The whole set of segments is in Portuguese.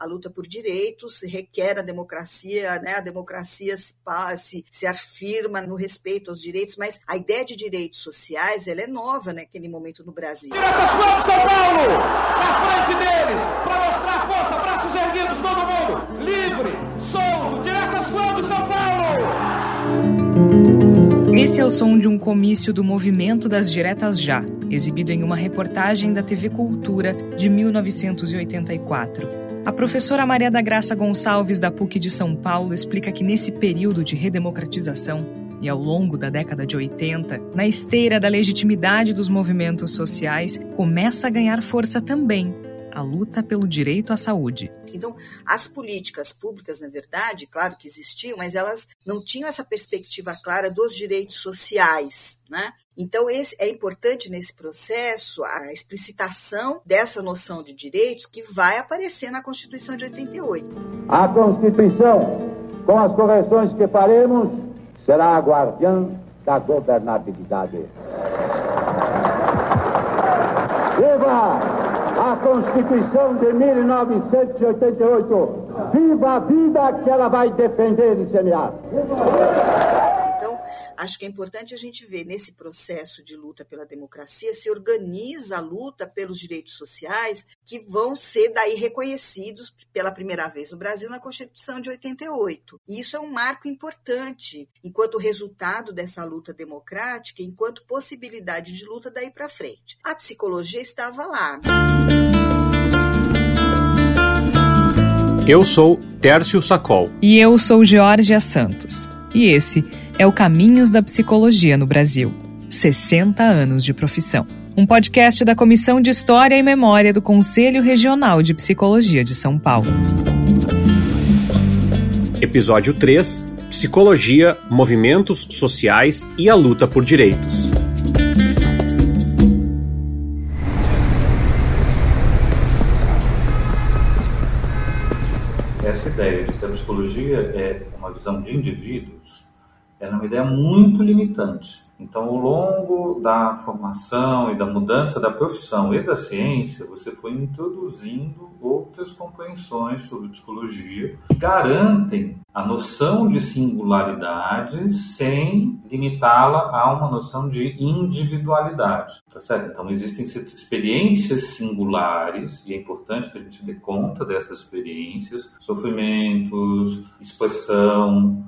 a luta por direitos requer a democracia, né? A democracia se, se, se afirma no respeito aos direitos, mas a ideia de direitos sociais, ela é nova naquele momento no Brasil. Diretas Clube São Paulo, na frente deles, para mostrar força, braços erguidos, todo mundo, livre, solto, Diretas Clube São Paulo. Esse é o som de um comício do Movimento das Diretas Já, exibido em uma reportagem da TV Cultura de 1984. A professora Maria da Graça Gonçalves, da PUC de São Paulo, explica que nesse período de redemocratização e ao longo da década de 80, na esteira da legitimidade dos movimentos sociais, começa a ganhar força também a luta pelo direito à saúde. Então, as políticas públicas, na verdade, claro que existiam, mas elas não tinham essa perspectiva clara dos direitos sociais, né? Então, esse é importante nesse processo a explicitação dessa noção de direitos que vai aparecer na Constituição de 88. A Constituição, com as correções que faremos, será a guardiã da governabilidade. Viva! Constituição de 1988. Viva a vida que ela vai defender e semear. Acho que é importante a gente ver nesse processo de luta pela democracia se organiza a luta pelos direitos sociais que vão ser daí reconhecidos pela primeira vez no Brasil na Constituição de 88. E isso é um marco importante enquanto resultado dessa luta democrática, enquanto possibilidade de luta daí para frente. A psicologia estava lá. Eu sou Tércio Sacol. E eu sou Georgia Santos. E esse é o Caminhos da Psicologia no Brasil. 60 anos de profissão. Um podcast da Comissão de História e Memória do Conselho Regional de Psicologia de São Paulo. Episódio 3 Psicologia, Movimentos Sociais e a Luta por Direitos. essa ideia de que a psicologia é uma visão de indivíduos é uma ideia muito limitante. Então, ao longo da formação e da mudança da profissão e da ciência, você foi introduzindo outras compreensões sobre psicologia que garantem a noção de singularidade sem limitá-la a uma noção de individualidade, tá certo? Então, existem experiências singulares e é importante que a gente dê conta dessas experiências, sofrimentos, expressão,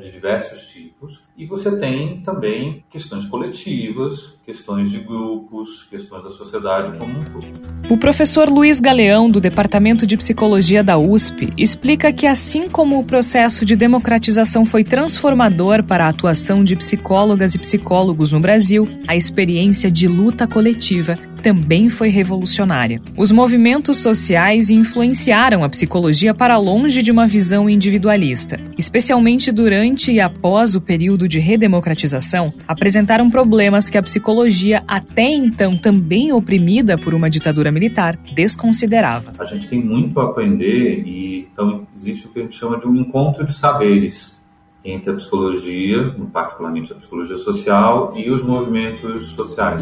de diversos tipos, e você tem também questões coletivas, questões de grupos, questões da sociedade como um todo. O professor Luiz Galeão, do Departamento de Psicologia da USP, explica que, assim como o processo de democratização foi transformador para a atuação de psicólogas e psicólogos no Brasil, a experiência de luta coletiva também foi revolucionária. Os movimentos sociais influenciaram a psicologia para longe de uma visão individualista. Especialmente durante e após o período de redemocratização, apresentaram problemas que a psicologia, até então também oprimida por uma ditadura militar, desconsiderava. A gente tem muito a aprender e então existe o que a gente chama de um encontro de saberes entre a psicologia, particularmente a psicologia social, e os movimentos sociais.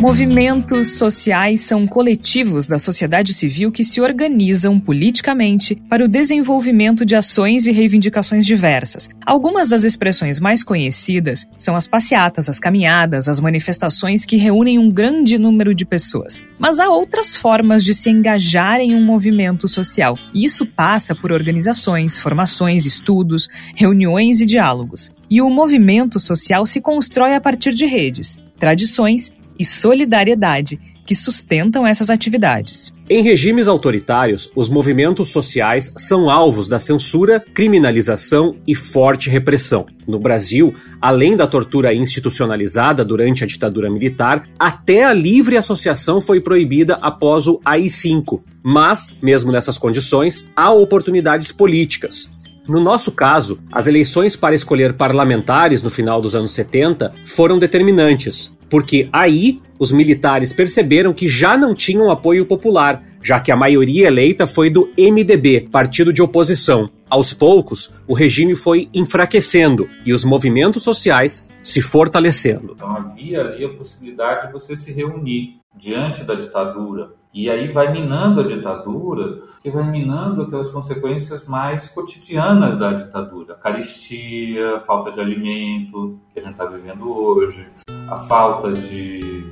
Movimentos sociais são coletivos da sociedade civil que se organizam politicamente para o desenvolvimento de ações e reivindicações diversas. Algumas das expressões mais conhecidas são as passeatas, as caminhadas, as manifestações que reúnem um grande número de pessoas. Mas há outras formas de se engajar em um movimento social, e isso passa por organizações, formações, estudos, reuniões e diálogos. E o movimento social se constrói a partir de redes, tradições e solidariedade que sustentam essas atividades. Em regimes autoritários, os movimentos sociais são alvos da censura, criminalização e forte repressão. No Brasil, além da tortura institucionalizada durante a ditadura militar, até a livre associação foi proibida após o AI-5. Mas, mesmo nessas condições, há oportunidades políticas. No nosso caso, as eleições para escolher parlamentares no final dos anos 70 foram determinantes, porque aí os militares perceberam que já não tinham apoio popular, já que a maioria eleita foi do MDB, partido de oposição. Aos poucos, o regime foi enfraquecendo e os movimentos sociais se fortalecendo. Então havia ali a possibilidade de você se reunir diante da ditadura E aí vai minando a ditadura, que vai minando aquelas consequências mais cotidianas da ditadura. A caristia, a falta de alimento, que a gente está vivendo hoje, a falta de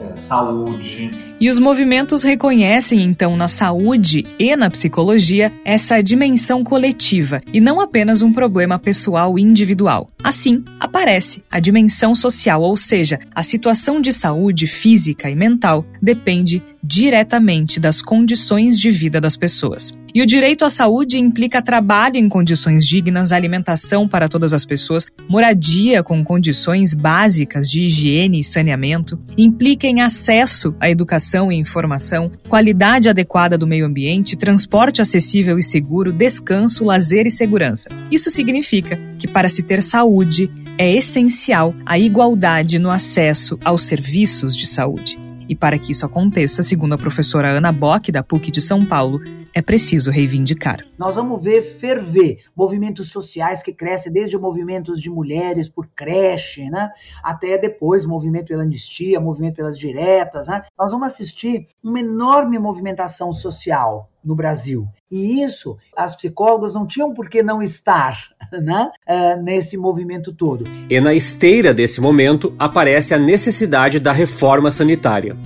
é, saúde. E os movimentos reconhecem, então, na saúde e na psicologia essa dimensão coletiva e não apenas um problema pessoal individual. Assim, aparece a dimensão social, ou seja, a situação de saúde física e mental depende diretamente das condições de vida das pessoas. E o direito à saúde implica trabalho em condições dignas, alimentação para todas as pessoas, moradia com condições básicas de higiene e saneamento, implica em acesso à educação e informação, qualidade adequada do meio ambiente, transporte acessível e seguro, descanso, lazer e segurança. Isso significa que para se ter saúde é essencial a igualdade no acesso aos serviços de saúde. E para que isso aconteça, segundo a professora Ana Bock, da PUC de São Paulo, é preciso reivindicar. Nós vamos ver ferver movimentos sociais que crescem desde movimentos de mulheres por creche, né, até depois movimento pela anistia, movimento pelas diretas. Né? Nós vamos assistir uma enorme movimentação social no Brasil. E isso, as psicólogas não tinham por que não estar né, uh, nesse movimento todo. E na esteira desse momento aparece a necessidade da reforma sanitária.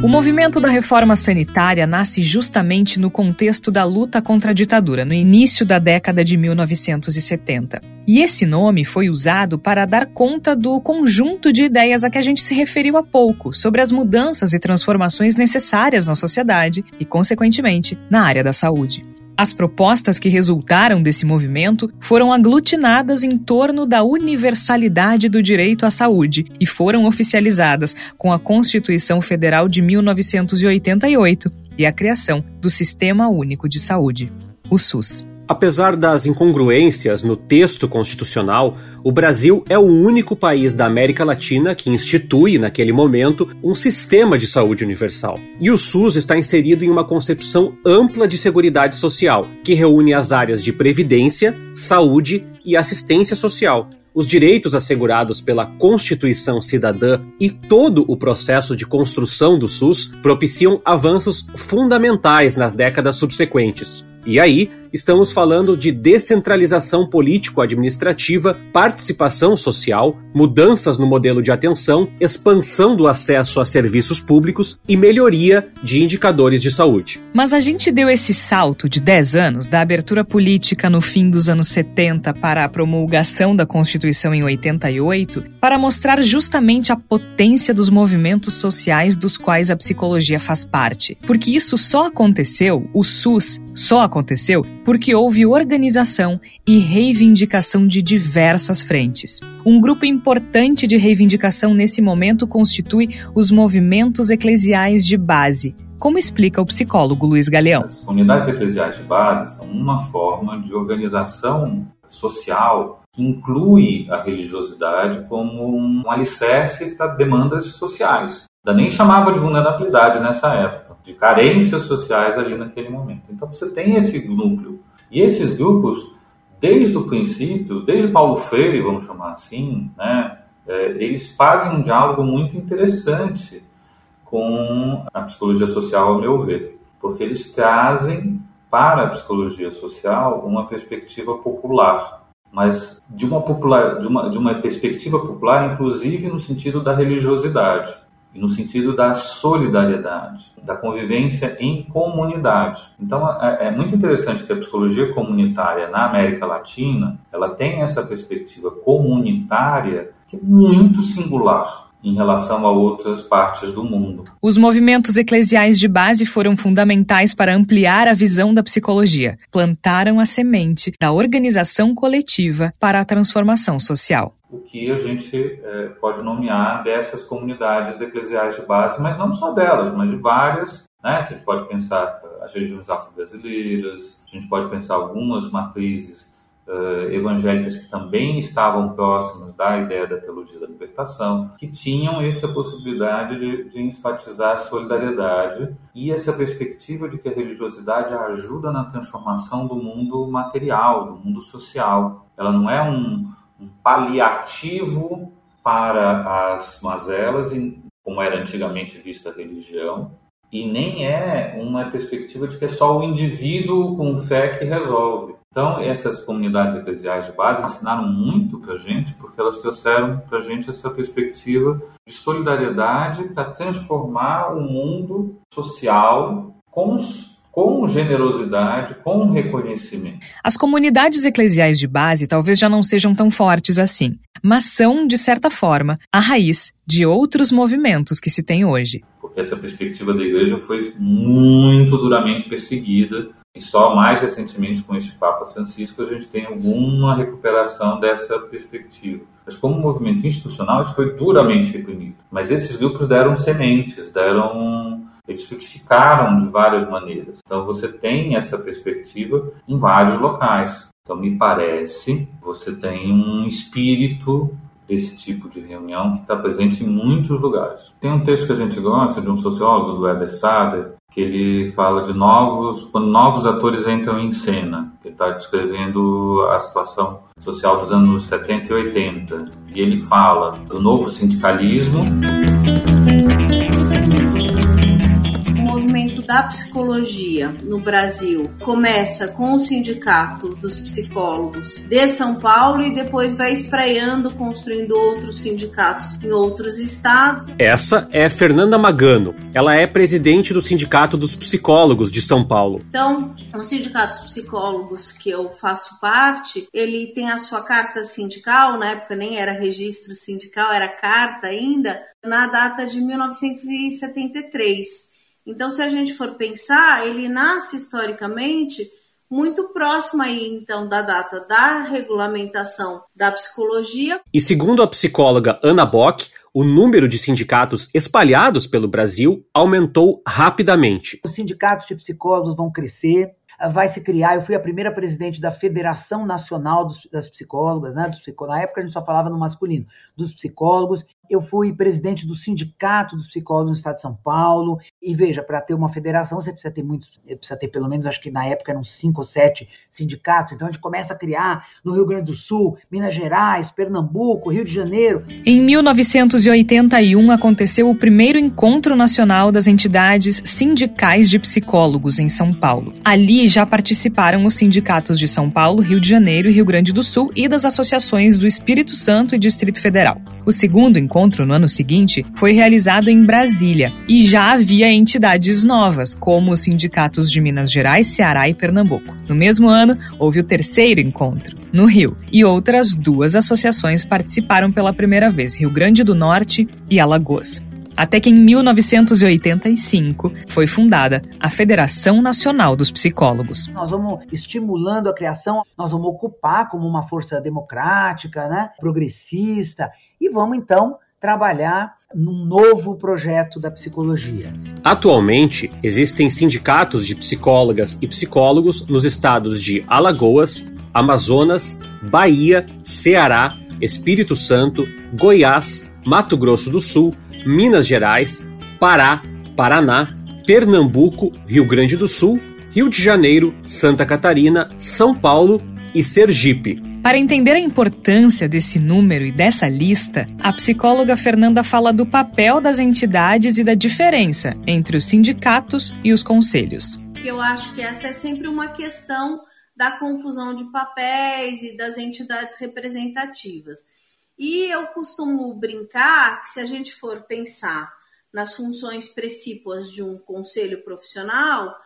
O movimento da reforma sanitária nasce justamente no contexto da luta contra a ditadura, no início da década de 1970. E esse nome foi usado para dar conta do conjunto de ideias a que a gente se referiu há pouco, sobre as mudanças e transformações necessárias na sociedade e, consequentemente, na área da saúde. As propostas que resultaram desse movimento foram aglutinadas em torno da universalidade do direito à saúde e foram oficializadas com a Constituição Federal de 1988 e a criação do Sistema Único de Saúde, o SUS. Apesar das incongruências no texto constitucional, o Brasil é o único país da América Latina que institui, naquele momento, um sistema de saúde universal. E o SUS está inserido em uma concepção ampla de seguridade social, que reúne as áreas de previdência, saúde e assistência social, os direitos assegurados pela Constituição Cidadã e todo o processo de construção do SUS propiciam avanços fundamentais nas décadas subsequentes. E aí, estamos falando de descentralização político-administrativa, participação social, mudanças no modelo de atenção, expansão do acesso a serviços públicos e melhoria de indicadores de saúde. Mas a gente deu esse salto de 10 anos da abertura política no fim dos anos 70 para a promulgação da Constituição em 88 para mostrar justamente a potência dos movimentos sociais dos quais a psicologia faz parte. Porque isso só aconteceu, o SUS só aconteceu porque houve organização e reivindicação de diversas frentes. Um grupo importante de reivindicação nesse momento constitui os movimentos eclesiais de base, como explica o psicólogo Luiz Galeão. As comunidades eclesiais de base são uma forma de organização social que inclui a religiosidade como um alicerce para demandas sociais. Eu nem chamava de vulnerabilidade nessa época, de carências sociais ali naquele momento. Então você tem esse núcleo. E esses grupos, desde o princípio, desde Paulo Freire, vamos chamar assim, né, é, eles fazem um diálogo muito interessante com a psicologia social, ao meu ver, porque eles trazem para a psicologia social uma perspectiva popular, mas de uma, popular, de uma, de uma perspectiva popular, inclusive no sentido da religiosidade no sentido da solidariedade, da convivência em comunidade. Então é, é, muito interessante que a psicologia comunitária na América Latina ela tem essa perspectiva comunitária que é muito singular em relação a outras partes do mundo. Os movimentos eclesiais de base foram fundamentais para ampliar a visão da psicologia. Plantaram a semente da organização coletiva para a transformação social. O que a gente é, pode nomear dessas comunidades eclesiais de base, mas não só delas, mas de várias. Né? A gente pode pensar as regiões afro-brasileiras, a gente pode pensar algumas matrizes uh, evangélicas que também estavam próximas da ideia da teologia da libertação, que tinham essa possibilidade de, de enfatizar a solidariedade e essa perspectiva de que a religiosidade ajuda na transformação do mundo material, do mundo social. Ela não é um, um paliativo para as mazelas, como era antigamente vista a religião, e nem é uma perspectiva de que é só o indivíduo com fé que resolve. Então, essas comunidades eclesiais de base ensinaram muito para a gente, porque elas trouxeram para a gente essa perspectiva de solidariedade para transformar o mundo social com com generosidade, com reconhecimento. As comunidades eclesiais de base talvez já não sejam tão fortes assim, mas são, de certa forma, a raiz de outros movimentos que se tem hoje. Essa perspectiva da igreja foi muito duramente perseguida e só mais recentemente com este Papa Francisco a gente tem alguma recuperação dessa perspectiva. Mas como movimento institucional isso foi duramente reprimido. Mas esses grupos deram sementes, deram eles frutificaram de várias maneiras. Então você tem essa perspectiva em vários locais. Então me parece você tem um espírito desse tipo de reunião que está presente em muitos lugares. Tem um texto que a gente gosta de um sociólogo, do Eder Sader, que ele fala de novos, quando novos atores entram em cena. Ele está descrevendo a situação social dos anos 70 e 80. E ele fala do novo sindicalismo da psicologia no Brasil começa com o Sindicato dos Psicólogos de São Paulo e depois vai espraiando, construindo outros sindicatos em outros estados. Essa é Fernanda Magano. Ela é presidente do Sindicato dos Psicólogos de São Paulo. Então, o Sindicato dos Psicólogos que eu faço parte, ele tem a sua carta sindical, na época nem era registro sindical, era carta ainda, na data de 1973. Então, se a gente for pensar, ele nasce historicamente muito próximo aí, então, da data da regulamentação da psicologia. E segundo a psicóloga Ana Bock, o número de sindicatos espalhados pelo Brasil aumentou rapidamente. Os sindicatos de psicólogos vão crescer, vai se criar. Eu fui a primeira presidente da Federação Nacional dos, das Psicólogas, né? Dos Na época a gente só falava no masculino, dos psicólogos. Eu fui presidente do Sindicato dos Psicólogos no Estado de São Paulo. E veja, para ter uma federação, você precisa ter muitos, precisa ter pelo menos, acho que na época eram cinco ou sete sindicatos. Então a gente começa a criar no Rio Grande do Sul, Minas Gerais, Pernambuco, Rio de Janeiro. Em 1981 aconteceu o primeiro encontro nacional das entidades sindicais de psicólogos em São Paulo. Ali já participaram os sindicatos de São Paulo, Rio de Janeiro e Rio Grande do Sul e das associações do Espírito Santo e Distrito Federal. O segundo encontro encontro, no ano seguinte, foi realizado em Brasília e já havia entidades novas, como os sindicatos de Minas Gerais, Ceará e Pernambuco. No mesmo ano, houve o terceiro encontro, no Rio, e outras duas associações participaram pela primeira vez, Rio Grande do Norte e Alagoas até que em 1985 foi fundada a Federação Nacional dos Psicólogos. Nós vamos estimulando a criação, nós vamos ocupar como uma força democrática, né, progressista, e vamos então trabalhar num novo projeto da psicologia. Atualmente, existem sindicatos de psicólogas e psicólogos nos estados de Alagoas, Amazonas, Bahia, Ceará, Espírito Santo, Goiás, Mato Grosso do Sul, Minas Gerais, Pará, Paraná, Pernambuco, Rio Grande do Sul, Rio de Janeiro, Santa Catarina, São Paulo e Sergipe. Para entender a importância desse número e dessa lista, a psicóloga Fernanda fala do papel das entidades e da diferença entre os sindicatos e os conselhos. Eu acho que essa é sempre uma questão da confusão de papéis e das entidades representativas. E eu costumo brincar que se a gente for pensar nas funções precípuas de um conselho profissional,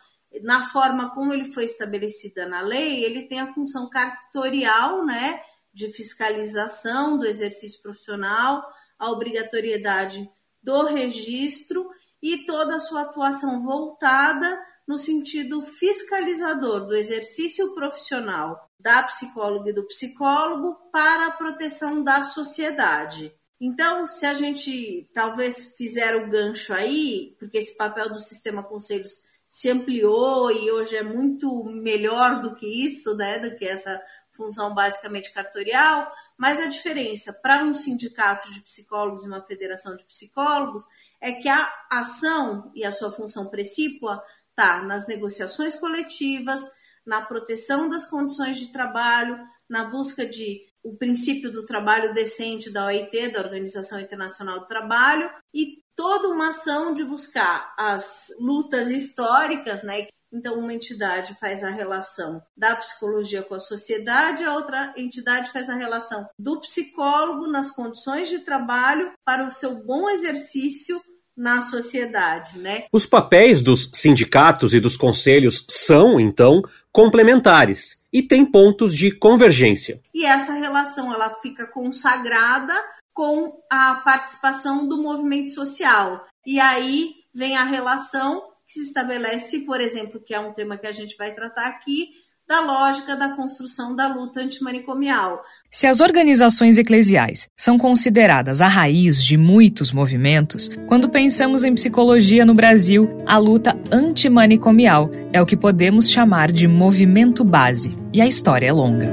na forma como ele foi estabelecida na lei, ele tem a função cartorial, né, de fiscalização do exercício profissional, a obrigatoriedade do registro e toda a sua atuação voltada no sentido fiscalizador do exercício profissional da psicóloga e do psicólogo para a proteção da sociedade. Então, se a gente talvez fizer o gancho aí, porque esse papel do sistema conselhos se ampliou e hoje é muito melhor do que isso, né, do que essa função basicamente cartorial, mas a diferença para um sindicato de psicólogos e uma federação de psicólogos é que a ação e a sua função precípua está nas negociações coletivas, na proteção das condições de trabalho, na busca de o princípio do trabalho decente da OIT, da Organização Internacional do Trabalho, e toda uma ação de buscar as lutas históricas, né? Então, uma entidade faz a relação da psicologia com a sociedade, a outra entidade faz a relação do psicólogo nas condições de trabalho para o seu bom exercício na sociedade, né? Os papéis dos sindicatos e dos conselhos são, então, complementares e têm pontos de convergência. E essa relação ela fica consagrada com a participação do movimento social. E aí vem a relação que se estabelece, por exemplo, que é um tema que a gente vai tratar aqui, da lógica da construção da luta antimanicomial. Se as organizações eclesiais são consideradas a raiz de muitos movimentos, quando pensamos em psicologia no Brasil, a luta antimanicomial é o que podemos chamar de movimento base. E a história é longa.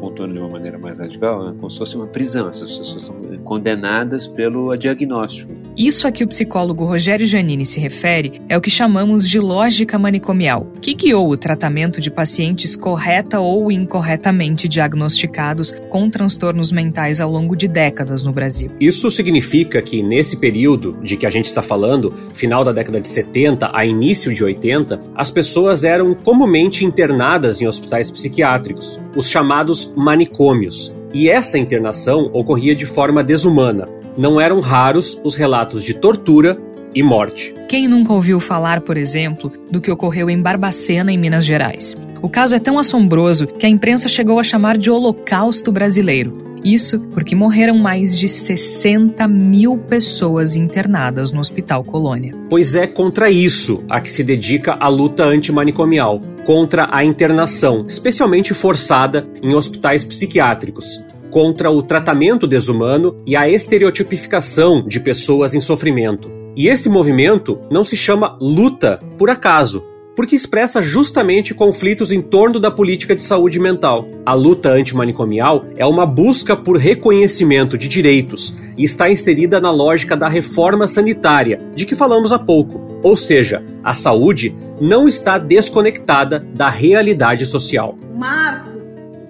Pontuando de uma maneira mais radical, é como se fosse uma prisão. Essas pessoas são condenadas pelo diagnóstico. Isso a que o psicólogo Rogério Giannini se refere é o que chamamos de lógica manicomial, que guiou o tratamento de pacientes correta ou incorretamente diagnosticados com transtornos mentais ao longo de décadas no Brasil. Isso significa que, nesse período de que a gente está falando, final da década de 70 a início de 80, as pessoas eram comumente internadas em hospitais psiquiátricos, os chamados manicômios, e essa internação ocorria de forma desumana. Não eram raros os relatos de tortura e morte. Quem nunca ouviu falar, por exemplo, do que ocorreu em Barbacena, em Minas Gerais? O caso é tão assombroso que a imprensa chegou a chamar de Holocausto Brasileiro. Isso porque morreram mais de 60 mil pessoas internadas no Hospital Colônia. Pois é contra isso a que se dedica a luta antimanicomial contra a internação, especialmente forçada em hospitais psiquiátricos, contra o tratamento desumano e a estereotipificação de pessoas em sofrimento. E esse movimento não se chama luta por acaso porque expressa justamente conflitos em torno da política de saúde mental. A luta antimanicomial é uma busca por reconhecimento de direitos e está inserida na lógica da reforma sanitária, de que falamos há pouco. Ou seja, a saúde não está desconectada da realidade social. O marco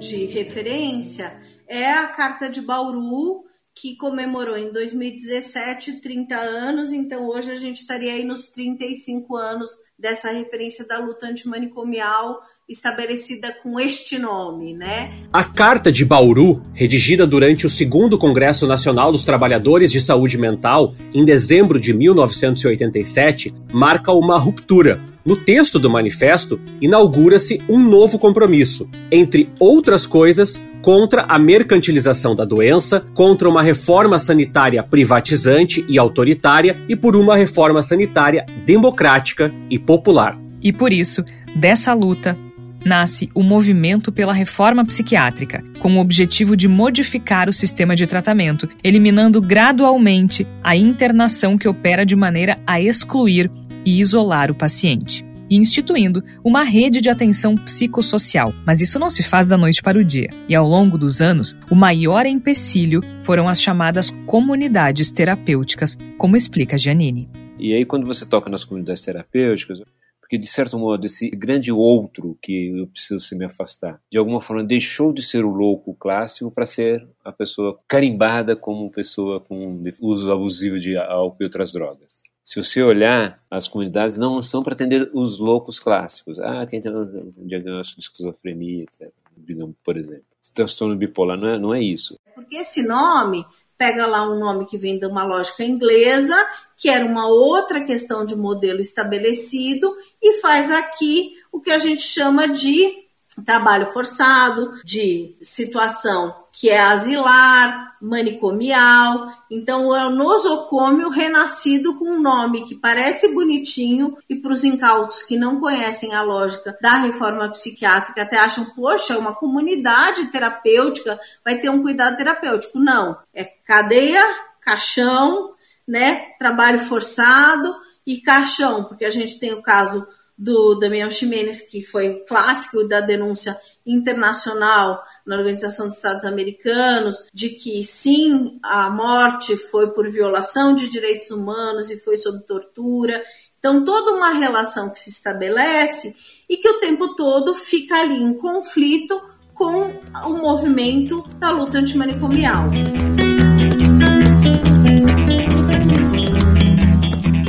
de referência é a Carta de Bauru, que comemorou em 2017 30 anos, então hoje a gente estaria aí nos 35 anos dessa referência da luta antimanicomial estabelecida com este nome, né? A Carta de Bauru, redigida durante o segundo Congresso Nacional dos Trabalhadores de Saúde Mental, em dezembro de 1987, marca uma ruptura. No texto do manifesto, inaugura-se um novo compromisso, entre outras coisas, contra a mercantilização da doença, contra uma reforma sanitária privatizante e autoritária e por uma reforma sanitária democrática e popular. E por isso, dessa luta, nasce o Movimento pela Reforma Psiquiátrica, com o objetivo de modificar o sistema de tratamento, eliminando gradualmente a internação que opera de maneira a excluir e isolar o paciente e instituindo uma rede de atenção psicossocial. Mas isso não se faz da noite para o dia. E ao longo dos anos, o maior empecilho foram as chamadas comunidades terapêuticas, como explica Giannini. E aí, quando você toca nas comunidades terapêuticas, porque de certo modo esse grande outro que eu preciso se me afastar, de alguma forma deixou de ser o louco clássico para ser a pessoa carimbada como pessoa com uso abusivo de álcool e outras drogas. Se você olhar, as comunidades não são para atender os loucos clássicos. Ah, quem tem um diagnóstico de esquizofrenia, etc. Digamos, por exemplo. Transtorno bipolar não é, não é isso. Porque esse nome pega lá um nome que vem de uma lógica inglesa, que era uma outra questão de modelo estabelecido, e faz aqui o que a gente chama de trabalho forçado, de situação que é asilar, manicomial. Então, é o nosocômio renascido com um nome que parece bonitinho e para os incautos que não conhecem a lógica da reforma psiquiátrica até acham, poxa, é uma comunidade terapêutica, vai ter um cuidado terapêutico. Não, é cadeia, caixão, né, trabalho forçado e caixão, porque a gente tem o caso do Damião Ximenes, que foi clássico da denúncia internacional na Organização dos Estados Americanos, de que sim, a morte foi por violação de direitos humanos e foi sob tortura. Então, toda uma relação que se estabelece e que o tempo todo fica ali em conflito com o movimento da luta antimanicomial.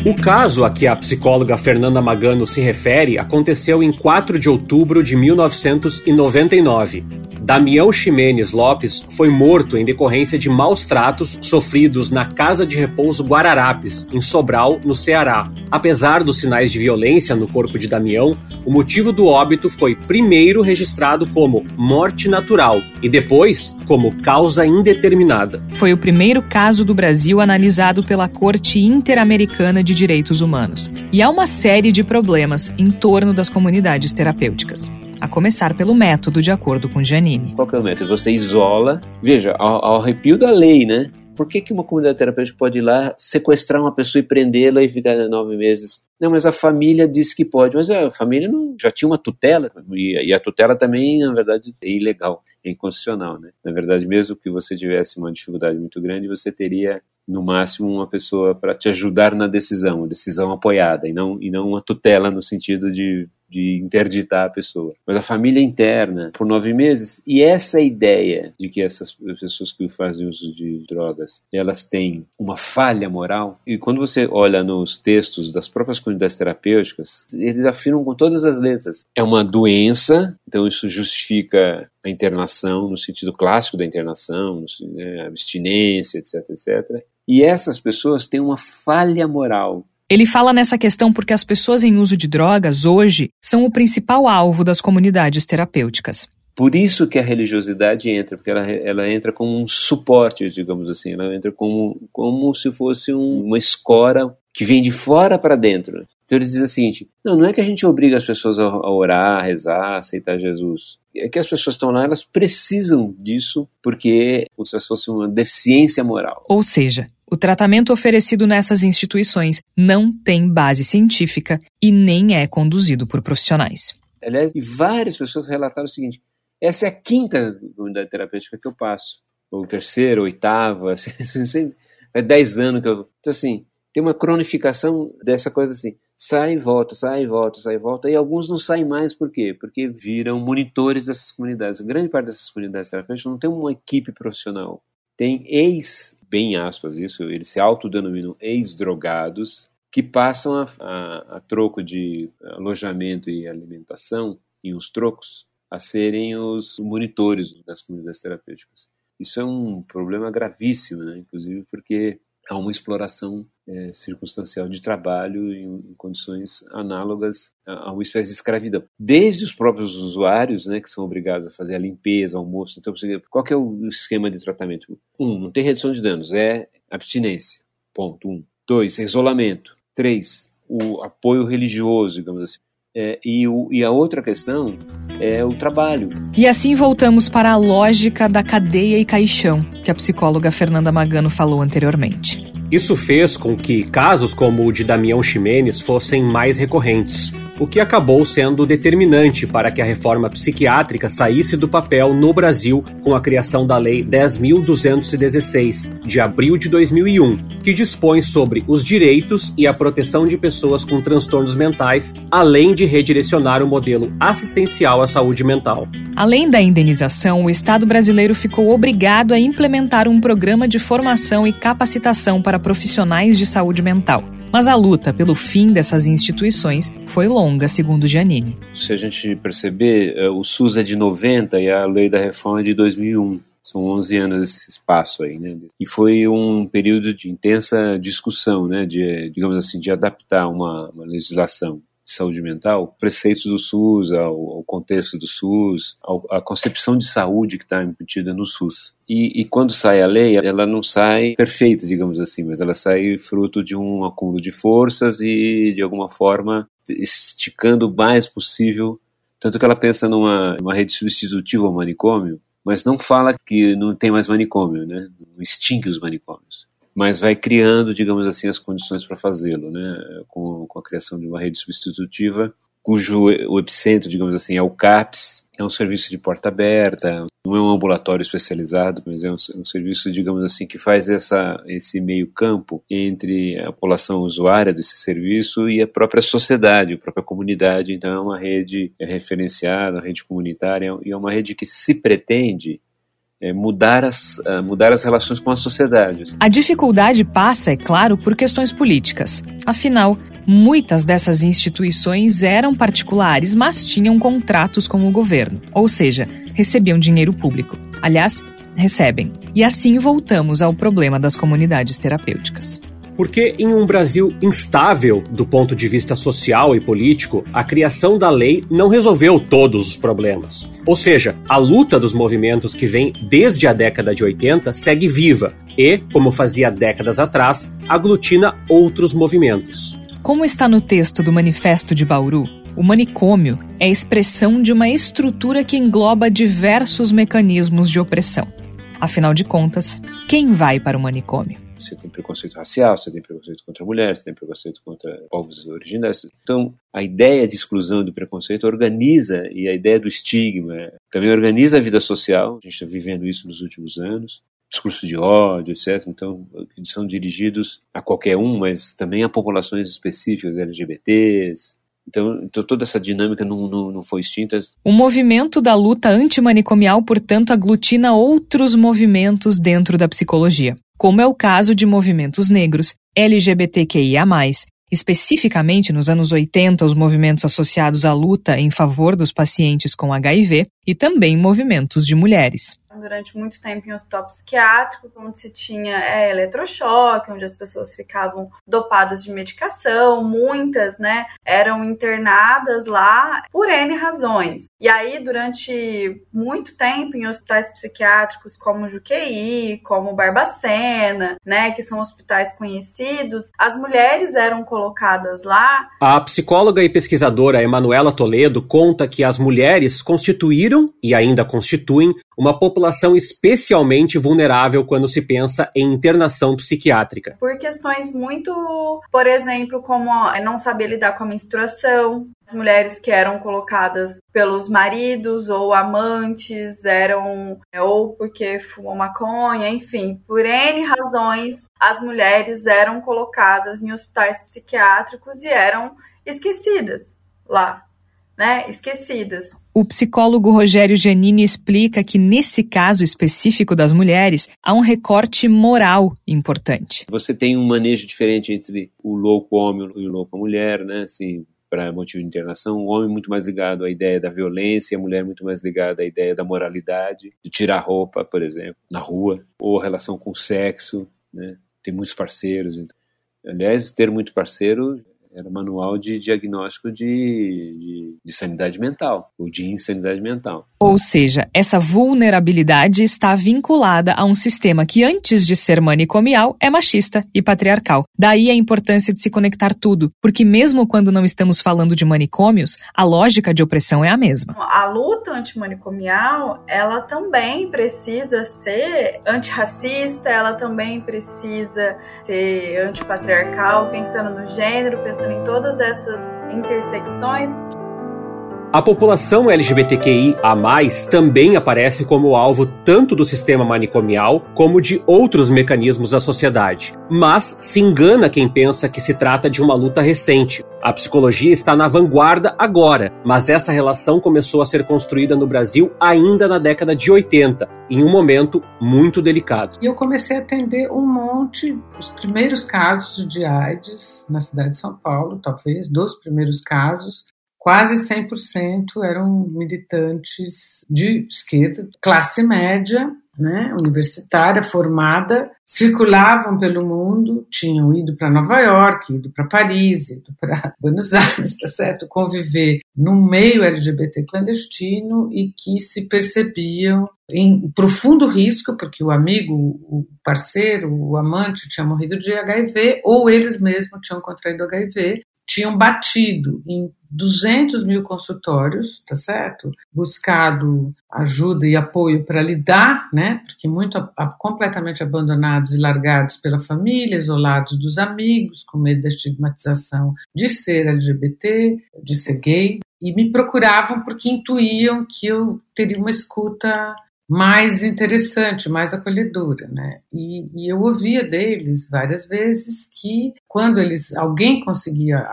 O caso a que a psicóloga Fernanda Magano se refere aconteceu em 4 de outubro de 1999. Damião Ximenes Lopes foi morto em decorrência de maus tratos sofridos na Casa de Repouso Guararapes, em Sobral, no Ceará. Apesar dos sinais de violência no corpo de Damião, o motivo do óbito foi primeiro registrado como morte natural e depois como causa indeterminada. Foi o primeiro caso do Brasil analisado pela Corte Interamericana de Direitos Humanos. E há uma série de problemas em torno das comunidades terapêuticas a começar pelo método, de acordo com Janine. Qual é o método? Você isola, veja, ao, ao arrepio da lei, né? Por que, que uma comunidade terapêutica pode ir lá sequestrar uma pessoa e prendê-la e ficar nove meses? Não, mas a família disse que pode. Mas a família não, já tinha uma tutela, e, e a tutela também, na verdade, é ilegal, é inconstitucional. Né? Na verdade, mesmo que você tivesse uma dificuldade muito grande, você teria no máximo uma pessoa para te ajudar na decisão, decisão apoiada e não e não uma tutela no sentido de de interditar a pessoa. Mas a família interna, por nove meses, e essa ideia de que essas pessoas que fazem uso de drogas, elas têm uma falha moral, e quando você olha nos textos das próprias comunidades terapêuticas, eles afirmam com todas as letras, é uma doença, então isso justifica a internação no sentido clássico da internação, né, abstinência, etc, etc. E essas pessoas têm uma falha moral ele fala nessa questão porque as pessoas em uso de drogas hoje são o principal alvo das comunidades terapêuticas. Por isso que a religiosidade entra, porque ela, ela entra como um suporte, digamos assim, ela entra como, como se fosse um, uma escora que vem de fora para dentro. Então ele diz o seguinte: não, não é que a gente obriga as pessoas a, a orar, a rezar, a aceitar Jesus. É que as pessoas estão lá, elas precisam disso porque como se fosse uma deficiência moral. Ou seja, o tratamento oferecido nessas instituições não tem base científica e nem é conduzido por profissionais. Aliás, várias pessoas relataram o seguinte: essa é a quinta unidade terapêutica que eu passo, ou terceira, oitava, assim, é dez anos que eu. Então, assim, tem uma cronificação dessa coisa assim: sai e volta, sai e volta, sai e volta, e alguns não saem mais, por quê? Porque viram monitores dessas comunidades. A grande parte dessas comunidades terapêuticas não tem uma equipe profissional, tem ex bem aspas isso, eles se autodenominam ex-drogados, que passam a, a, a, troco de alojamento e alimentação, e os trocos, a serem os monitores das comunidades terapêuticas. Isso é um problema gravíssimo, né? inclusive porque há uma exploração é, circunstancial de trabalho em, em, condições análogas a, uma espécie de escravidão. Desde os próprios usuários, né, que são obrigados a fazer a limpeza, almoço. Então, qual é o esquema de tratamento? Um, não tem redução de danos, é abstinência. Ponto. Um. Dois, isolamento. Três, o apoio religioso, digamos assim. É, e, o, e, a outra questão é o trabalho. E assim voltamos para a lógica da cadeia e caixão, que a psicóloga Fernanda Magano falou anteriormente. Isso fez com que casos como o de Damião Ximenes fossem mais recorrentes o que acabou sendo determinante para que a reforma psiquiátrica saísse do papel no Brasil com a criação da Lei 10.216, de abril de 2001, que dispõe sobre os direitos e a proteção de pessoas com transtornos mentais, além de redirecionar o modelo assistencial à saúde mental. Além da indenização, o Estado brasileiro ficou obrigado a implementar um programa de formação e capacitação para profissionais de saúde mental. Mas a luta pelo fim dessas instituições foi longa, segundo Giannini. Se a gente perceber, é, o SUS é de 90 e a lei da reforma é de 2001. São 11 anos esse espaço aí, né? E foi um período de intensa discussão, né? De, digamos assim, de adaptar uma, uma legislação saúde mental, preceitos do SUS, ao, ao contexto do SUS, ao, a concepção de saúde que está embutida no SUS. E, e, quando sai a lei, ela não sai perfeita, digamos assim, mas ela sai fruto de um acúmulo de forças e, de alguma forma, esticando o mais possível. Tanto que ela pensa numa uma rede substitutiva ao manicômio, mas não fala que não tem mais manicômio, né? Não extingue os manicômios mas vai criando, digamos assim, as condições para fazê-lo, né? Com, com, a criação de uma rede substitutiva, cujo o epicentro, digamos assim, é o CAPS, é um serviço de porta aberta, não é um ambulatório especializado, mas é um, um serviço, digamos assim, que faz essa, esse meio campo entre a população usuária desse serviço e a própria sociedade, a própria comunidade. Então é uma rede referenciada, uma rede comunitária, e é uma rede que se pretende é, mudar, as, uh, mudar as relações com a sociedade. A dificuldade passa, é claro, por questões políticas. Afinal, muitas dessas instituições eram particulares, mas tinham contratos com o governo, ou seja, recebiam dinheiro público. Aliás, recebem. E assim voltamos ao problema das comunidades terapêuticas. Porque em um Brasil instável do ponto de vista social e político, a criação da lei não resolveu todos os problemas. Ou seja, a luta dos movimentos que vem desde a década de 80 segue viva e, como fazia décadas atrás, aglutina outros movimentos. Como está no texto do Manifesto de Bauru, o manicômio é a expressão de uma estrutura que engloba diversos mecanismos de opressão. Afinal de contas, quem vai para o manicômio? Você tem preconceito racial, você tem preconceito contra mulheres, você tem preconceito contra povos originários. Então, a ideia de exclusão e do preconceito organiza, e a ideia do estigma também organiza a vida social. A gente está vivendo isso nos últimos anos. Discurso de ódio, etc. Então, são dirigidos a qualquer um, mas também a populações específicas, LGBTs, então, então, toda essa dinâmica não, não, não, foi extinta. O movimento da luta antimanicomial, portanto, aglutina outros movimentos dentro da psicologia como é o caso de movimentos negros, LGBTQIA, especificamente nos anos 80, os movimentos associados à luta em favor dos pacientes com HIV e também movimentos de mulheres durante muito tempo em hospital psiquiátrico, onde se tinha é, eletrochoque, onde as pessoas ficavam dopadas de medicação, muitas, né, eram internadas lá por N razões. E aí, durante muito tempo em hospitais psiquiátricos como Juqueí, como Barbacena, né, que são hospitais conhecidos, as mulheres eram colocadas lá. A psicóloga e pesquisadora Emanuela Toledo conta que as mulheres constituíram e ainda constituem uma população especialmente vulnerável quando se pensa em internação psiquiátrica. Por questões muito, por exemplo, como não saber lidar com a menstruação, mulheres que eram colocadas pelos maridos ou amantes eram ou porque fumam maconha, enfim, por N razões, as mulheres eram colocadas em hospitais psiquiátricos e eram esquecidas lá né, esquecidas. O psicólogo Rogério Giannini explica que, nesse caso específico das mulheres, há um recorte moral importante. Você tem um manejo diferente entre o louco homem e o louco mulher, né? Assim, para motivo de internação, o homem muito mais ligado à ideia da violência, a mulher muito mais ligada à ideia da moralidade, de tirar roupa, por exemplo, na rua, ou relação com o sexo, né? Tem muitos parceiros. Então. Aliás, ter muito parceiro era manual de diagnóstico de, de, de, sanidade mental, ou de insanidade mental. Ou seja, essa vulnerabilidade está vinculada a um sistema que, antes de ser manicomial, é machista e patriarcal. Daí a importância de se conectar tudo, porque mesmo quando não estamos falando de manicômios, a lógica de opressão é a mesma. A luta antimanicomial, ela também precisa ser antirracista, ela também precisa ser antipatriarcal, pensando no gênero, pensando pensando em todas essas intersecções. A população LGBTQI a mais também aparece como alvo tanto do sistema manicomial como de outros mecanismos da sociedade. Mas se engana quem pensa que se trata de uma luta recente. A psicologia está na vanguarda agora, mas essa relação começou a ser construída no Brasil ainda na década de 80, em um momento muito delicado. E eu comecei a atender um monte, os primeiros casos de AIDS na cidade de São Paulo, talvez, dos primeiros casos, quase 100% eram militantes de esquerda, classe média, né, universitária, formada, circulavam pelo mundo, tinham ido para Nova York, ido para Paris, ido para Buenos Aires, tá certo? Conviver num meio LGBT clandestino e que se percebiam em profundo risco, porque o amigo, o parceiro, o amante tinha morrido de HIV, ou eles mesmos tinham contraído HIV, tinham batido em 200 mil consultórios, tá certo? Buscado ajuda e apoio para lidar, né? Porque muito completamente abandonados e largados pela família, isolados dos amigos, com medo da estigmatização de ser LGBT, de ser gay, e me procuravam porque intuíam que eu teria uma escuta mais interessante, mais acolhedora, né? E, e, eu ouvia deles várias vezes que quando eles alguém conseguia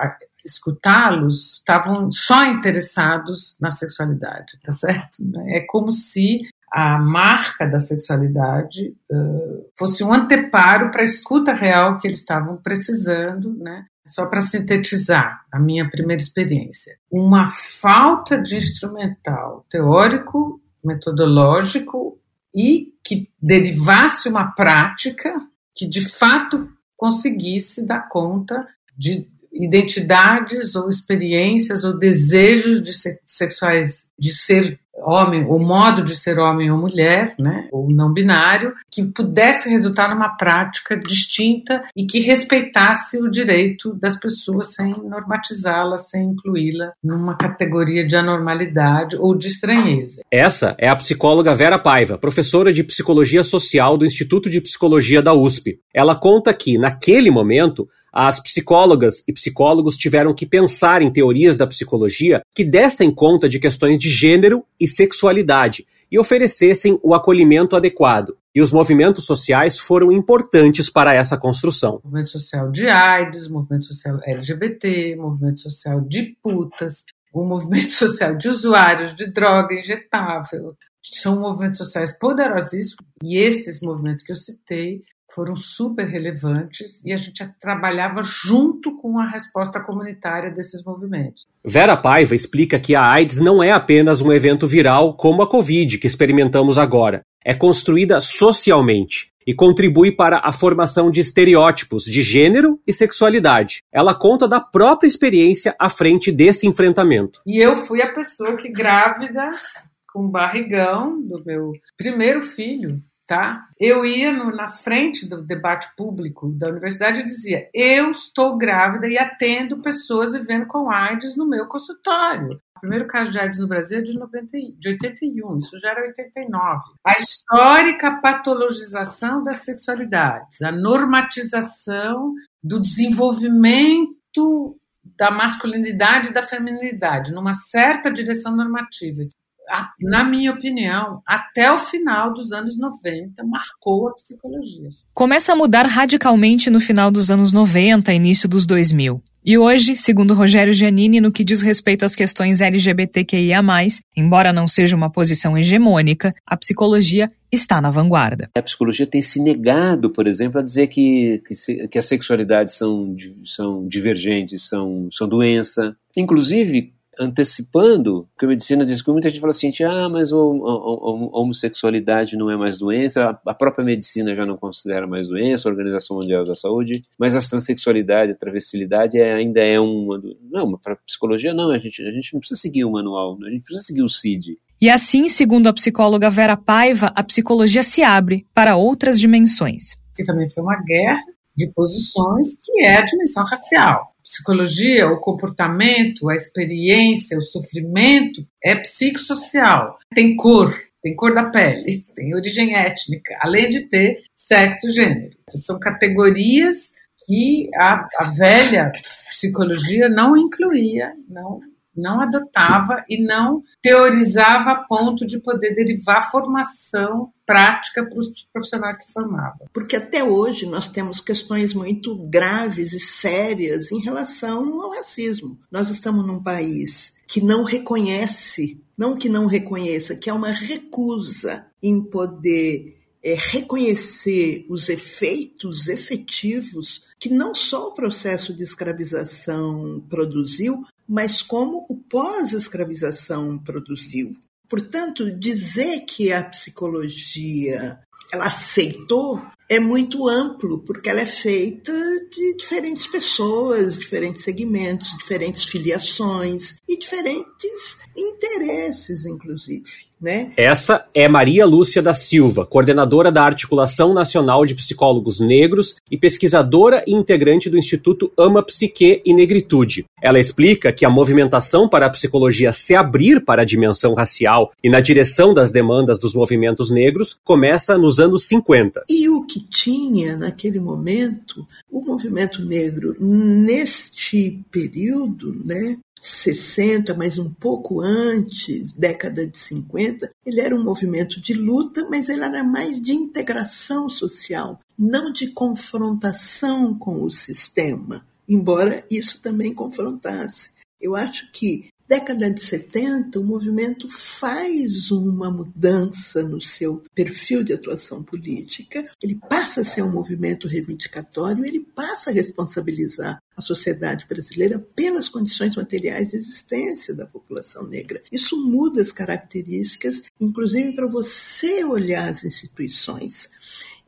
escutá-los estavam só interessados na sexualidade, tá certo? É como se a marca da sexualidade uh, fosse um anteparo para a escuta real que eles estavam precisando, né? Só para sintetizar a minha primeira experiência. Uma falta de instrumental teórico, metodológico e que derivasse uma prática que de fato conseguisse dar conta de identidades ou experiências ou desejos de sexuais de ser homem, o modo de ser homem ou mulher, né, ou não binário, que pudesse resultar numa prática distinta e que respeitasse o direito das pessoas sem normatizá-la, sem incluí-la numa categoria de anormalidade ou de estranheza. Essa é a psicóloga Vera Paiva, professora de psicologia social do Instituto de Psicologia da USP. Ela conta que, naquele momento, as psicólogas e psicólogos tiveram que pensar em teorias da psicologia que dessem conta de questões de gênero e sexualidade e oferecessem o acolhimento adequado. E os movimentos sociais foram importantes para essa construção. Movimento social de AIDS, movimento social LGBT, movimento social de putas, o movimento social de usuários de droga injetável. São movimentos sociais poderosíssimos e esses movimentos que eu citei foram super relevantes e a gente trabalhava junto com a resposta comunitária desses movimentos. Vera Paiva explica que a AIDS não é apenas um evento viral como a Covid que experimentamos agora. É construída socialmente e contribui para a formação de estereótipos de gênero e sexualidade. Ela conta da própria experiência à frente desse enfrentamento. E eu fui a pessoa que grávida com barrigão do meu primeiro filho tá? Eu ia no, na frente do debate público da universidade e dizia: eu estou grávida e atendo pessoas vivendo com AIDS no meu consultório. O primeiro caso de AIDS no Brasil é de, 90, de 81, isso já era 89. A histórica patologização das sexualidades, a normatização do desenvolvimento da masculinidade e da feminilidade numa certa direção normativa na minha opinião, até o final dos anos 90, marcou a psicologia. Começa a mudar radicalmente no final dos anos 90, início dos 2000. E hoje, segundo Rogério Giannini, no que diz respeito às questões LGBTQIA, embora não seja uma posição hegemônica, a psicologia está na vanguarda. A psicologia tem se negado, por exemplo, a dizer que, que, que as sexualidades são, são divergentes, são, são doença. Inclusive, antecipando, que a medicina diz que muita gente fala assim, ah, mas a homossexualidade não é mais doença, a própria medicina já não considera mais doença, a Organização Mundial da Saúde, mas a transexualidade, a travestilidade é, ainda é uma... Não, para psicologia não, a gente, a gente não precisa seguir o manual, a gente precisa seguir o CID. E assim, segundo a psicóloga Vera Paiva, a psicologia se abre para outras dimensões. Que também foi uma guerra de posições que é a dimensão racial psicologia, o comportamento, a experiência, o sofrimento é psicossocial. Tem cor, tem cor da pele, tem origem étnica, além de ter sexo e gênero. São categorias que a, a velha psicologia não incluía, não não adotava e não teorizava a ponto de poder derivar formação prática para os profissionais que formavam. Porque até hoje nós temos questões muito graves e sérias em relação ao racismo. Nós estamos num país que não reconhece, não que não reconheça, que é uma recusa em poder é, reconhecer os efeitos efetivos que não só o processo de escravização produziu, mas como o pós-escravização produziu. Portanto, dizer que a psicologia ela aceitou é muito amplo, porque ela é feita de diferentes pessoas, diferentes segmentos, diferentes filiações e diferentes interesses, inclusive. Né? Essa é Maria Lúcia da Silva, coordenadora da Articulação Nacional de Psicólogos Negros e pesquisadora e integrante do Instituto Ama Psique e Negritude. Ela explica que a movimentação para a psicologia se abrir para a dimensão racial e na direção das demandas dos movimentos negros começa nos anos 50. E o que tinha naquele momento o movimento negro neste período, né, 60, mas um pouco antes, década de 50, ele era um movimento de luta, mas ele era mais de integração social, não de confrontação com o sistema, embora isso também confrontasse. Eu acho que Década de 70, o movimento faz uma mudança no seu perfil de atuação política, ele passa a ser um movimento reivindicatório, ele passa a responsabilizar a sociedade brasileira pelas condições materiais de existência da população negra. Isso muda as características, inclusive para você olhar as instituições.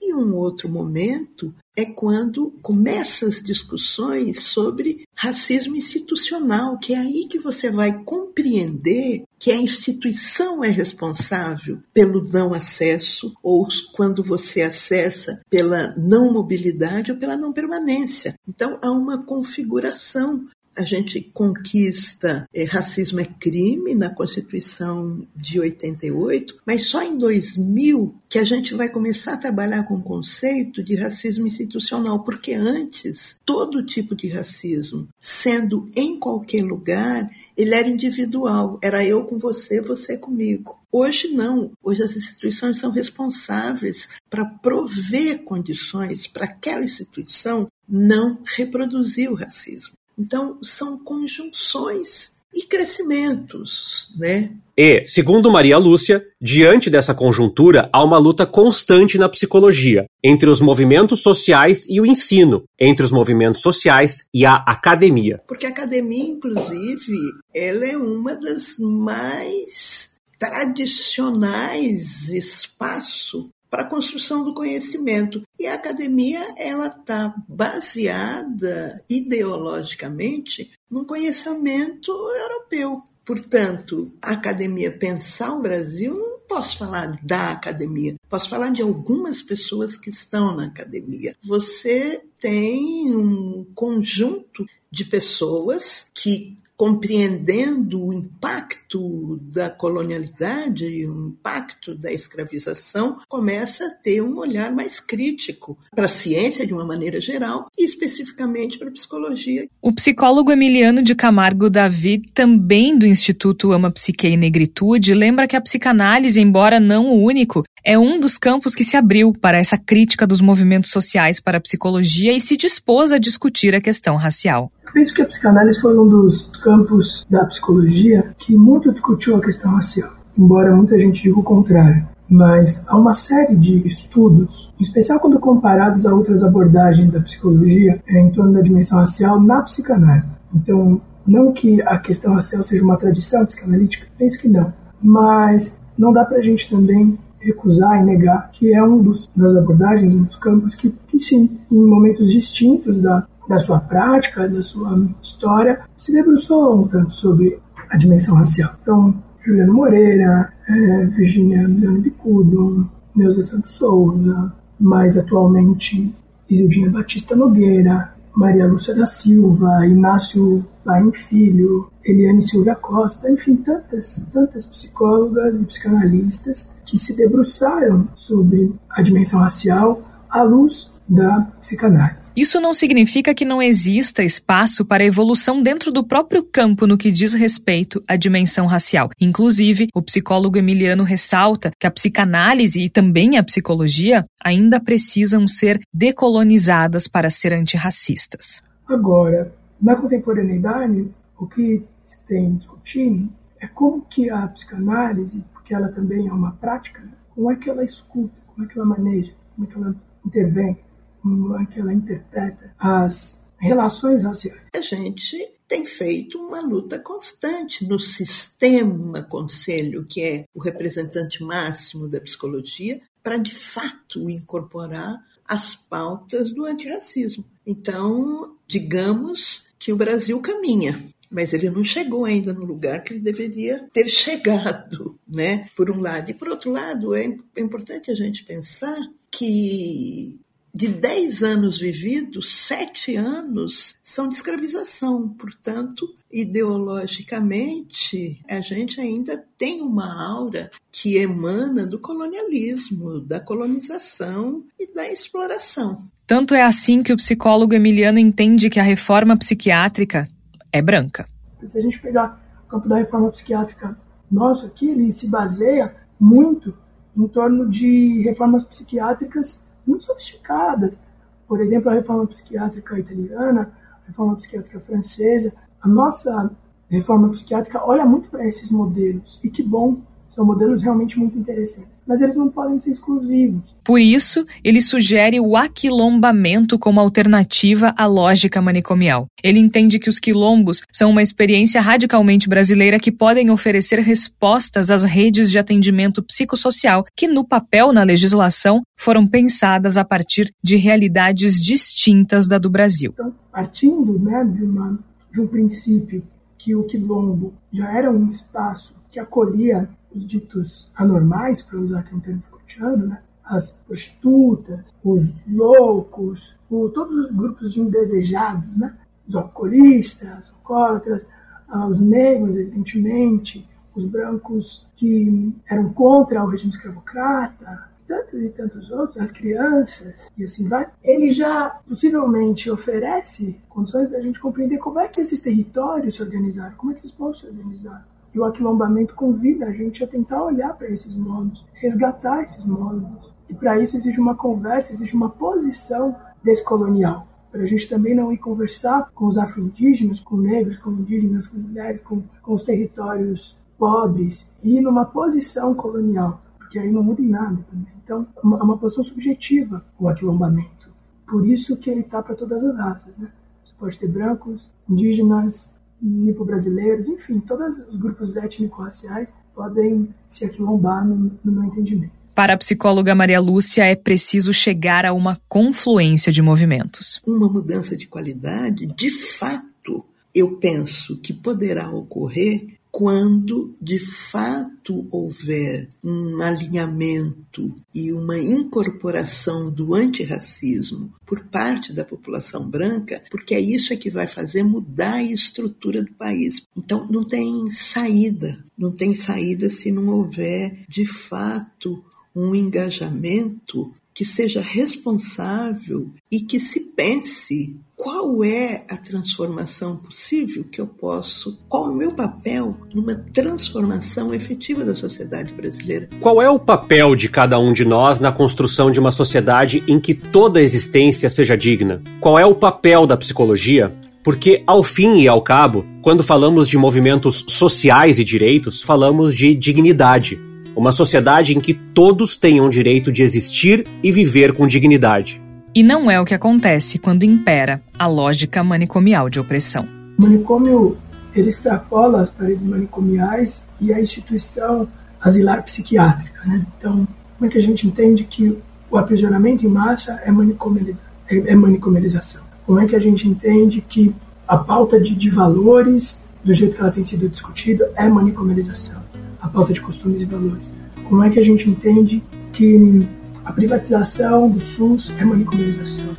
E um outro momento é quando começam as discussões sobre racismo institucional, que é aí que você vai compreender que a instituição é responsável pelo não acesso, ou quando você acessa pela não mobilidade ou pela não permanência. Então, há uma configuração a gente conquista é, racismo é crime na Constituição de 88, mas só em 2000 que a gente vai começar a trabalhar com o conceito de racismo institucional, porque antes todo tipo de racismo, sendo em qualquer lugar, ele era individual, era eu com você, você comigo. Hoje não. Hoje as instituições são responsáveis para prover condições para aquela instituição não reproduzir o racismo. Então, são conjunções e crescimentos, né? E, segundo Maria Lúcia, diante dessa conjuntura, há uma luta constante na psicologia, entre os movimentos sociais e o ensino, entre os movimentos sociais e a academia. Porque a academia, inclusive, ela é uma das mais tradicionais espaço para a construção do conhecimento. E a academia ela está baseada ideologicamente num conhecimento europeu. Portanto, a academia pensar o Brasil, não posso falar da academia, posso falar de algumas pessoas que estão na academia. Você tem um conjunto de pessoas que compreendendo o impacto da colonialidade o impacto da escravização, começa a ter um olhar mais crítico para a ciência de uma maneira geral e especificamente para a psicologia. O psicólogo Emiliano de Camargo David, também do Instituto Ama Psique e Negritude, lembra que a psicanálise, embora não o único, é um dos campos que se abriu para essa crítica dos movimentos sociais para a psicologia e se dispôs a discutir a questão racial. Penso que a psicanálise foi um dos campos da psicologia que muito discutiu a questão racial, embora muita gente diga o contrário. Mas há uma série de estudos, em especial quando comparados a outras abordagens da psicologia, em torno da dimensão racial na psicanálise. Então, não que a questão racial seja uma tradição psicanalítica, penso que não. Mas não dá para a gente também recusar e negar que é um dos, das abordagens, um dos campos que, que sim, em momentos distintos da, da sua prática, da sua história, se debruçou um tanto sobre a dimensão racial. Então, Juliano Moreira, é, Virginia Leone Bicudo, Neuza Santos Souza, mais atualmente Isildinha Batista Nogueira, Maria Lúcia da Silva, Inácio Paim Filho, Eliane Silvia Costa, enfim, tantas, tantas psicólogas e psicanalistas que se debruçaram sobre a dimensão racial à luz da psicanálise. Isso não significa que não exista espaço para evolução dentro do próprio campo no que diz respeito à dimensão racial. Inclusive, o psicólogo Emiliano ressalta que a psicanálise e também a psicologia ainda precisam ser decolonizadas para ser antirracistas. Agora, na contemporaneidade, o que se tem discutindo é como que a psicanálise, porque ela também é uma prática, como é que ela escuta, como é que ela maneja, como é que ela intervém como é que ela interpreta as relações raciais. A gente tem feito uma luta constante no sistema conselho, que é o representante máximo da psicologia, para de fato incorporar as pautas do antirracismo. Então, digamos que o Brasil caminha, mas ele não chegou ainda no lugar que ele deveria ter chegado, né? Por um lado. E por outro lado, é importante a gente pensar que de 10 anos vividos, 7 anos são de escravização. Portanto, ideologicamente, a gente ainda tem uma aura que emana do colonialismo, da colonização e da exploração. Tanto é assim que o psicólogo Emiliano entende que a reforma psiquiátrica é branca. Se a gente pegar o campo da reforma psiquiátrica nosso aqui, ele se baseia muito em torno de reformas psiquiátricas muito sofisticadas. Por exemplo, a reforma psiquiátrica italiana, a reforma psiquiátrica francesa. A nossa reforma psiquiátrica olha muito para esses modelos. E que bom, são modelos realmente muito interessantes. Mas eles não podem ser exclusivos. Por isso, ele sugere o aquilombamento como alternativa à lógica manicomial. Ele entende que os quilombos são uma experiência radicalmente brasileira que podem oferecer respostas às redes de atendimento psicossocial que, no papel na legislação, foram pensadas a partir de realidades distintas da do Brasil. Então, partindo né, de, uma, de um princípio que o quilombo já era um espaço que acolhia os ditos anormais, para usar aqui um termo Foucaultiano, né? as prostitutas, os loucos, o, todos os grupos de indesejados, né? os alcoolistas, os alcoólatras, ah, os negros, evidentemente, os brancos que eram contra o regime escravocrata, tantos e tantos outros, as crianças e assim vai, ele já possivelmente oferece condições da gente compreender como é que esses territórios se organizaram, como é que esses povos se organizaram. E o aquilombamento convida a gente a tentar olhar para esses modos, resgatar esses modos. E para isso existe uma conversa, existe uma posição descolonial. Para a gente também não ir conversar com os afro-indígenas, com negros, com indígenas, com mulheres, com, com os territórios pobres, e ir numa posição colonial, porque aí não muda em nada também. Então, é uma, uma posição subjetiva o aquilombamento. Por isso que ele está para todas as raças. Né? Você pode ter brancos, indígenas, nipo-brasileiros, enfim, todos os grupos étnico-raciais podem se aquilombar no, no meu entendimento. Para a psicóloga Maria Lúcia, é preciso chegar a uma confluência de movimentos. Uma mudança de qualidade, de fato, eu penso que poderá ocorrer quando de fato houver um alinhamento e uma incorporação do antirracismo por parte da população branca, porque é isso é que vai fazer mudar a estrutura do país. Então não tem saída, não tem saída se não houver de fato um engajamento que seja responsável e que se pense qual é a transformação possível que eu posso, qual é o meu papel numa transformação efetiva da sociedade brasileira. Qual é o papel de cada um de nós na construção de uma sociedade em que toda existência seja digna? Qual é o papel da psicologia? Porque, ao fim e ao cabo, quando falamos de movimentos sociais e direitos, falamos de dignidade. Uma sociedade em que todos tenham o direito de existir e viver com dignidade. E não é o que acontece quando impera a lógica manicomial de opressão. O manicômio ele extrapola as paredes manicomiais e a instituição asilar psiquiátrica. Né? Então, como é que a gente entende que o aprisionamento em massa é, é, é manicomialização? Como é que a gente entende que a pauta de, de valores, do jeito que ela tem sido discutida, é manicomialização? A pauta de costumes e valores. Como é que a gente entende que a privatização do SUS é manicomialização.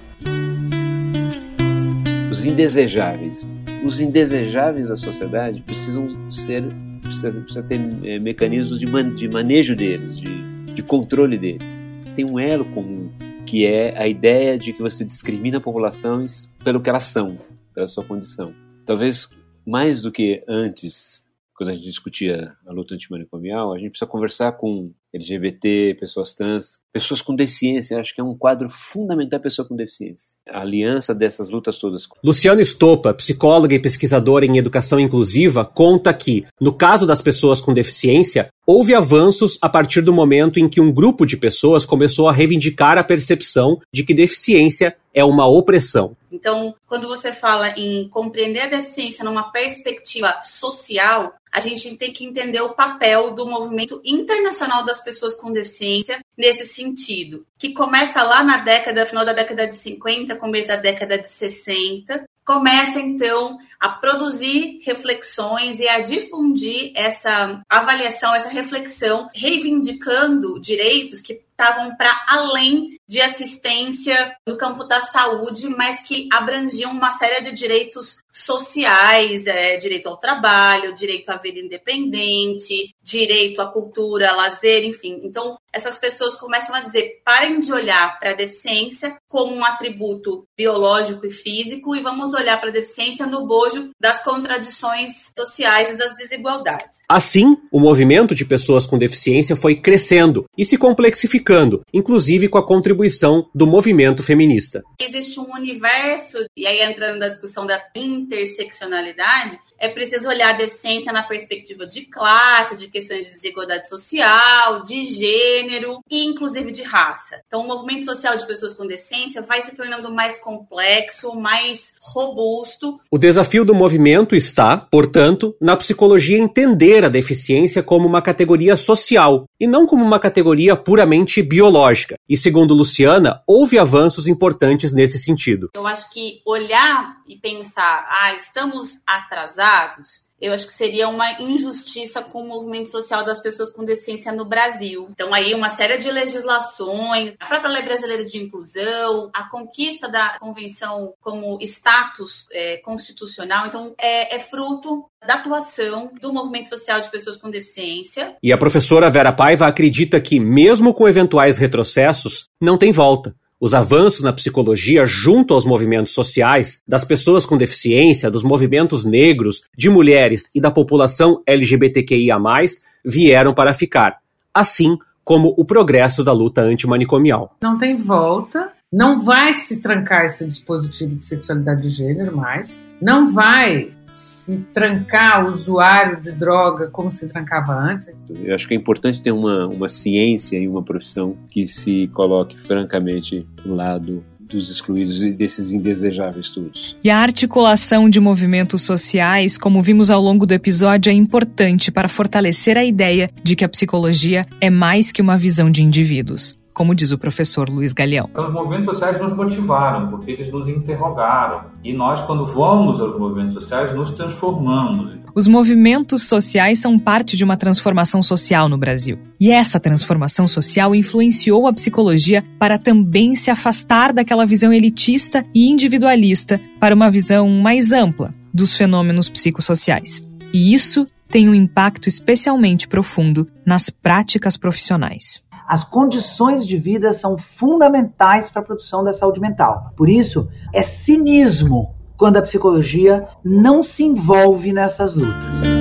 Os indesejáveis. Os indesejáveis da sociedade precisam ser precisa, precisa ter é, mecanismos de, man, de manejo deles, de, de controle deles. Tem um elo comum que é a ideia de que você discrimina populações pelo que elas são, pela sua condição. Talvez mais do que antes, quando a gente discutia a luta antimanicomial, a gente precisa conversar com LGBT, pessoas trans, pessoas com deficiência. Acho que é um quadro fundamental a pessoa com deficiência. A aliança dessas lutas todas. Luciana Estopa, psicóloga e pesquisadora em educação inclusiva, conta que, no caso das pessoas com deficiência, houve avanços a partir do momento em que um grupo de pessoas começou a reivindicar a percepção de que deficiência é uma opressão. Então, quando você fala em compreender a deficiência numa perspectiva social, a gente tem que entender o papel do movimento internacional das pessoas com deficiência nesse sentido, que começa lá na década, final da década de 50, começo da década de 60, começa então a produzir reflexões e a difundir essa avaliação, essa reflexão, reivindicando direitos que estavam para além de assistência no campo da saúde, mas que abrangiam uma série de direitos sociais, é, direito ao trabalho, direito à vida independente, direito à cultura, lazer, enfim. Então, essas pessoas começam a dizer: parem de olhar para a deficiência como um atributo biológico e físico e vamos olhar para a deficiência no bojo das contradições sociais e das desigualdades. Assim, o movimento de pessoas com deficiência foi crescendo e se complexificando, inclusive com a contribuição do movimento feminista. Existe um universo, e aí entrando na discussão da interseccionalidade, é preciso olhar a deficiência na perspectiva de classe, de questões de desigualdade social, de gênero e inclusive de raça. Então, o movimento social de pessoas com deficiência vai se tornando mais complexo, mais robusto. O desafio do movimento está, portanto, na psicologia entender a deficiência como uma categoria social e não como uma categoria puramente biológica. E segundo Luciana, houve avanços importantes nesse sentido. Eu acho que olhar e pensar, ah, estamos atrasados, eu acho que seria uma injustiça com o movimento social das pessoas com deficiência no Brasil. Então, aí, uma série de legislações, a própria Lei Brasileira de Inclusão, a conquista da convenção como status é, constitucional. Então, é, é fruto da atuação do movimento social de pessoas com deficiência. E a professora Vera Paiva acredita que, mesmo com eventuais retrocessos, não tem volta. Os avanços na psicologia junto aos movimentos sociais, das pessoas com deficiência, dos movimentos negros, de mulheres e da população LGBTQIA, vieram para ficar, assim como o progresso da luta antimanicomial. Não tem volta, não vai se trancar esse dispositivo de sexualidade de gênero mais, não vai se trancar o usuário de droga como se trancava antes? Eu acho que é importante ter uma, uma ciência e uma profissão que se coloque francamente do lado dos excluídos e desses indesejáveis todos. E a articulação de movimentos sociais, como vimos ao longo do episódio, é importante para fortalecer a ideia de que a psicologia é mais que uma visão de indivíduos como diz o professor Luiz Galeão. Então, os movimentos sociais nos motivaram, porque eles nos interrogaram. E nós, quando vamos aos movimentos sociais, nos transformamos. Os movimentos sociais são parte de uma transformação social no Brasil. E essa transformação social influenciou a psicologia para também se afastar daquela visão elitista e individualista para uma visão mais ampla dos fenômenos psicossociais. E isso tem um impacto especialmente profundo nas práticas profissionais as condições de vida são fundamentais para a produção da saúde mental. Por isso, é cinismo quando a psicologia não se envolve nessas lutas.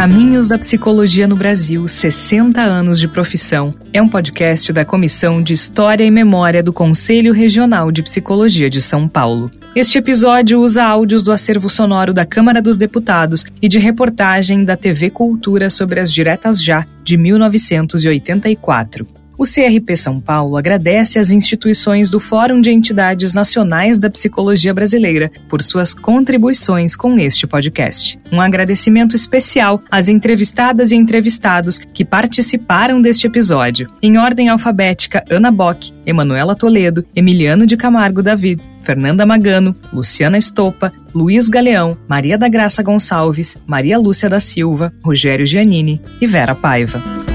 Caminhos da Psicologia no Brasil, 60 anos de profissão, é um podcast da Comissão de História e Memória do Conselho Regional de Psicologia de São Paulo. Este episódio usa áudios do acervo sonoro da Câmara dos Deputados e de reportagem da TV Cultura sobre as Diretas Já, de 1984. O CRP São Paulo agradece às instituições do Fórum de Entidades Nacionais da Psicologia Brasileira por suas contribuições com este podcast. Um agradecimento especial às entrevistadas e entrevistados que participaram deste episódio. Em ordem alfabética, Ana Bock, Emanuela Toledo, Emiliano de Camargo David, Fernanda Magano, Luciana Estopa, Luiz Galeão, Maria da Graça Gonçalves, Maria Lúcia da Silva, Rogério Giannini e Vera Paiva.